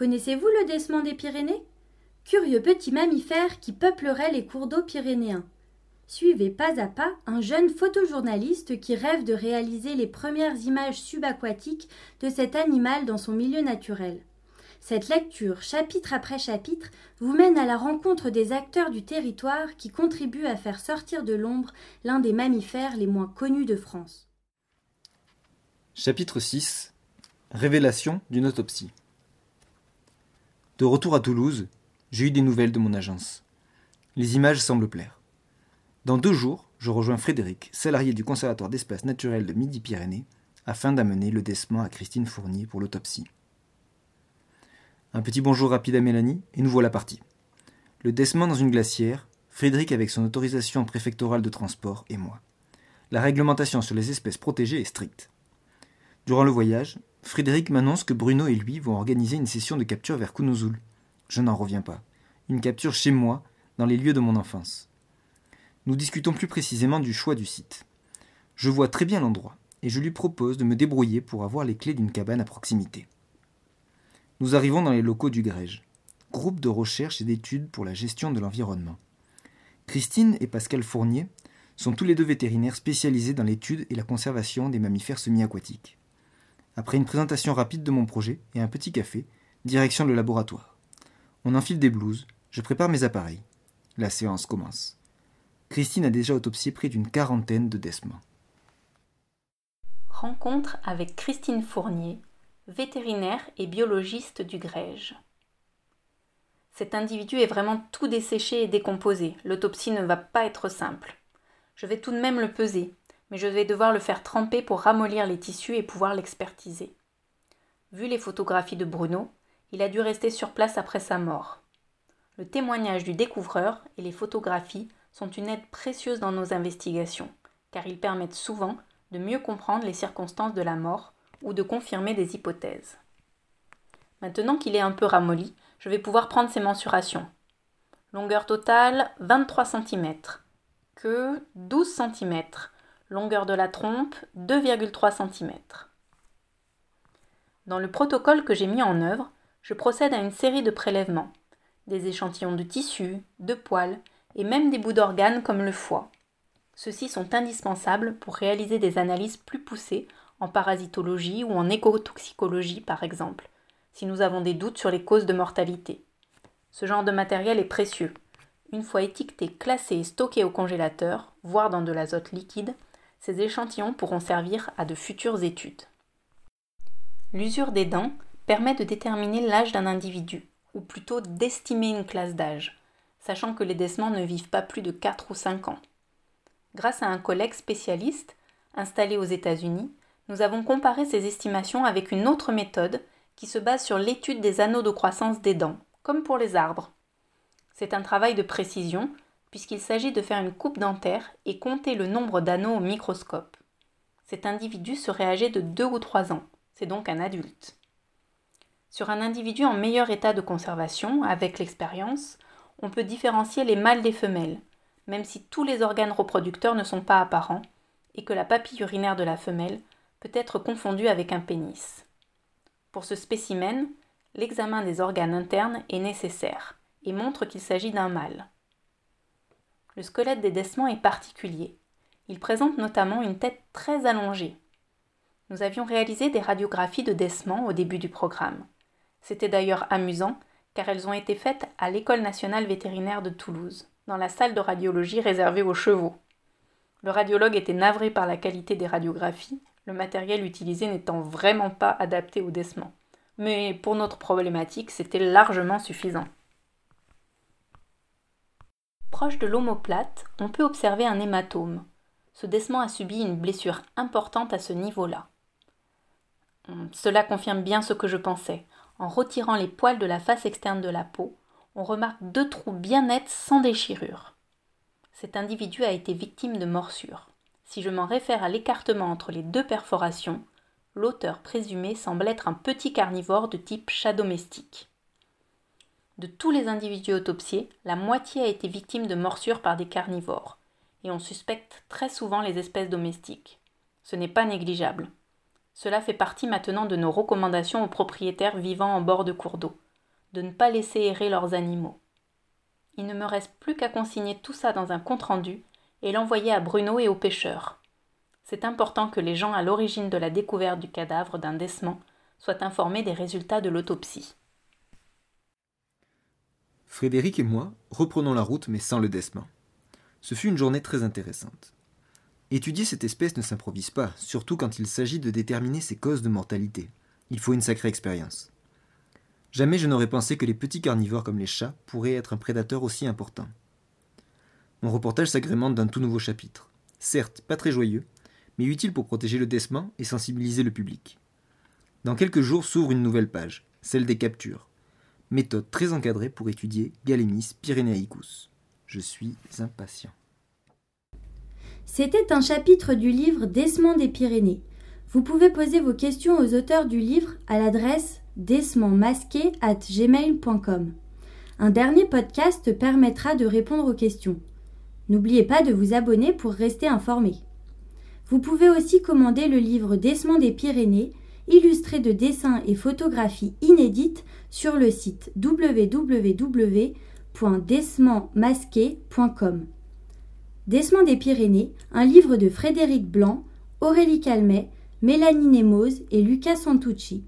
Connaissez-vous le décement des Pyrénées? Curieux petit mammifère qui peuplerait les cours d'eau pyrénéens. Suivez pas à pas un jeune photojournaliste qui rêve de réaliser les premières images subaquatiques de cet animal dans son milieu naturel. Cette lecture, chapitre après chapitre, vous mène à la rencontre des acteurs du territoire qui contribuent à faire sortir de l'ombre l'un des mammifères les moins connus de France. Chapitre 6 Révélation d'une autopsie. De retour à Toulouse, j'ai eu des nouvelles de mon agence. Les images semblent plaire. Dans deux jours, je rejoins Frédéric, salarié du Conservatoire d'espaces naturels de Midi-Pyrénées, afin d'amener le décement à Christine Fournier pour l'autopsie. Un petit bonjour rapide à Mélanie, et nous voilà partis. Le décement dans une glacière, Frédéric avec son autorisation préfectorale de transport et moi. La réglementation sur les espèces protégées est stricte. Durant le voyage, Frédéric m'annonce que Bruno et lui vont organiser une session de capture vers Kunozoul. Je n'en reviens pas. Une capture chez moi, dans les lieux de mon enfance. Nous discutons plus précisément du choix du site. Je vois très bien l'endroit, et je lui propose de me débrouiller pour avoir les clés d'une cabane à proximité. Nous arrivons dans les locaux du Grège, groupe de recherche et d'études pour la gestion de l'environnement. Christine et Pascal Fournier sont tous les deux vétérinaires spécialisés dans l'étude et la conservation des mammifères semi-aquatiques. Après une présentation rapide de mon projet et un petit café, direction le laboratoire. On enfile des blouses, je prépare mes appareils. La séance commence. Christine a déjà autopsié près d'une quarantaine de décements. Rencontre avec Christine Fournier, vétérinaire et biologiste du Grège. Cet individu est vraiment tout desséché et décomposé. L'autopsie ne va pas être simple. Je vais tout de même le peser, mais je vais devoir le faire tremper pour ramollir les tissus et pouvoir l'expertiser. Vu les photographies de Bruno, il a dû rester sur place après sa mort. Le témoignage du découvreur et les photographies sont une aide précieuse dans nos investigations, car ils permettent souvent de mieux comprendre les circonstances de la mort ou de confirmer des hypothèses. Maintenant qu'il est un peu ramolli, je vais pouvoir prendre ses mensurations. Longueur totale 23 cm. Queue 12 cm. Longueur de la trompe 2,3 cm. Dans le protocole que j'ai mis en œuvre, je procède à une série de prélèvements. Des échantillons de tissu, de poils et même des bouts d'organes comme le foie. Ceux-ci sont indispensables pour réaliser des analyses plus poussées en parasitologie ou en écotoxicologie par exemple, si nous avons des doutes sur les causes de mortalité. Ce genre de matériel est précieux. Une fois étiqueté, classé et stocké au congélateur, voire dans de l'azote liquide, ces échantillons pourront servir à de futures études. L'usure des dents permet de déterminer l'âge d'un individu, ou plutôt d'estimer une classe d'âge, sachant que les décements ne vivent pas plus de 4 ou 5 ans. Grâce à un collègue spécialiste, installé aux États-Unis, nous avons comparé ces estimations avec une autre méthode qui se base sur l'étude des anneaux de croissance des dents, comme pour les arbres. C'est un travail de précision, puisqu'il s'agit de faire une coupe dentaire et compter le nombre d'anneaux au microscope. Cet individu serait âgé de 2 ou 3 ans, c'est donc un adulte. Sur un individu en meilleur état de conservation, avec l'expérience, on peut différencier les mâles des femelles, même si tous les organes reproducteurs ne sont pas apparents, et que la papille urinaire de la femelle peut être confondu avec un pénis. Pour ce spécimen, l'examen des organes internes est nécessaire et montre qu'il s'agit d'un mâle. Le squelette des descements est particulier. Il présente notamment une tête très allongée. Nous avions réalisé des radiographies de descements au début du programme. C'était d'ailleurs amusant car elles ont été faites à l'École nationale vétérinaire de Toulouse, dans la salle de radiologie réservée aux chevaux. Le radiologue était navré par la qualité des radiographies le matériel utilisé n'étant vraiment pas adapté au décement. Mais pour notre problématique, c'était largement suffisant. Proche de l'omoplate, on peut observer un hématome. Ce décement a subi une blessure importante à ce niveau-là. Hum, cela confirme bien ce que je pensais. En retirant les poils de la face externe de la peau, on remarque deux trous bien nets sans déchirure. Cet individu a été victime de morsures. Si je m'en réfère à l'écartement entre les deux perforations, l'auteur présumé semble être un petit carnivore de type chat domestique. De tous les individus autopsiés, la moitié a été victime de morsures par des carnivores, et on suspecte très souvent les espèces domestiques. Ce n'est pas négligeable. Cela fait partie maintenant de nos recommandations aux propriétaires vivant en bord de cours d'eau. de ne pas laisser errer leurs animaux. Il ne me reste plus qu'à consigner tout ça dans un compte-rendu et l'envoyer à Bruno et aux pêcheurs. C'est important que les gens à l'origine de la découverte du cadavre d'un décement soient informés des résultats de l'autopsie. Frédéric et moi reprenons la route mais sans le décement. Ce fut une journée très intéressante. Étudier cette espèce ne s'improvise pas, surtout quand il s'agit de déterminer ses causes de mortalité. Il faut une sacrée expérience. Jamais je n'aurais pensé que les petits carnivores comme les chats pourraient être un prédateur aussi important. Mon reportage s'agrémente d'un tout nouveau chapitre. Certes, pas très joyeux, mais utile pour protéger le décement et sensibiliser le public. Dans quelques jours s'ouvre une nouvelle page, celle des captures. Méthode très encadrée pour étudier Galémis pyrénéaicus. Je suis impatient. C'était un chapitre du livre Décement des Pyrénées. Vous pouvez poser vos questions aux auteurs du livre à l'adresse gmail.com. Un dernier podcast permettra de répondre aux questions. N'oubliez pas de vous abonner pour rester informé. Vous pouvez aussi commander le livre Décement des Pyrénées, illustré de dessins et photographies inédites sur le site www.desmentmasqué.com. Décement des Pyrénées, un livre de Frédéric Blanc, Aurélie Calmet, Mélanie Nemoz et Lucas Santucci.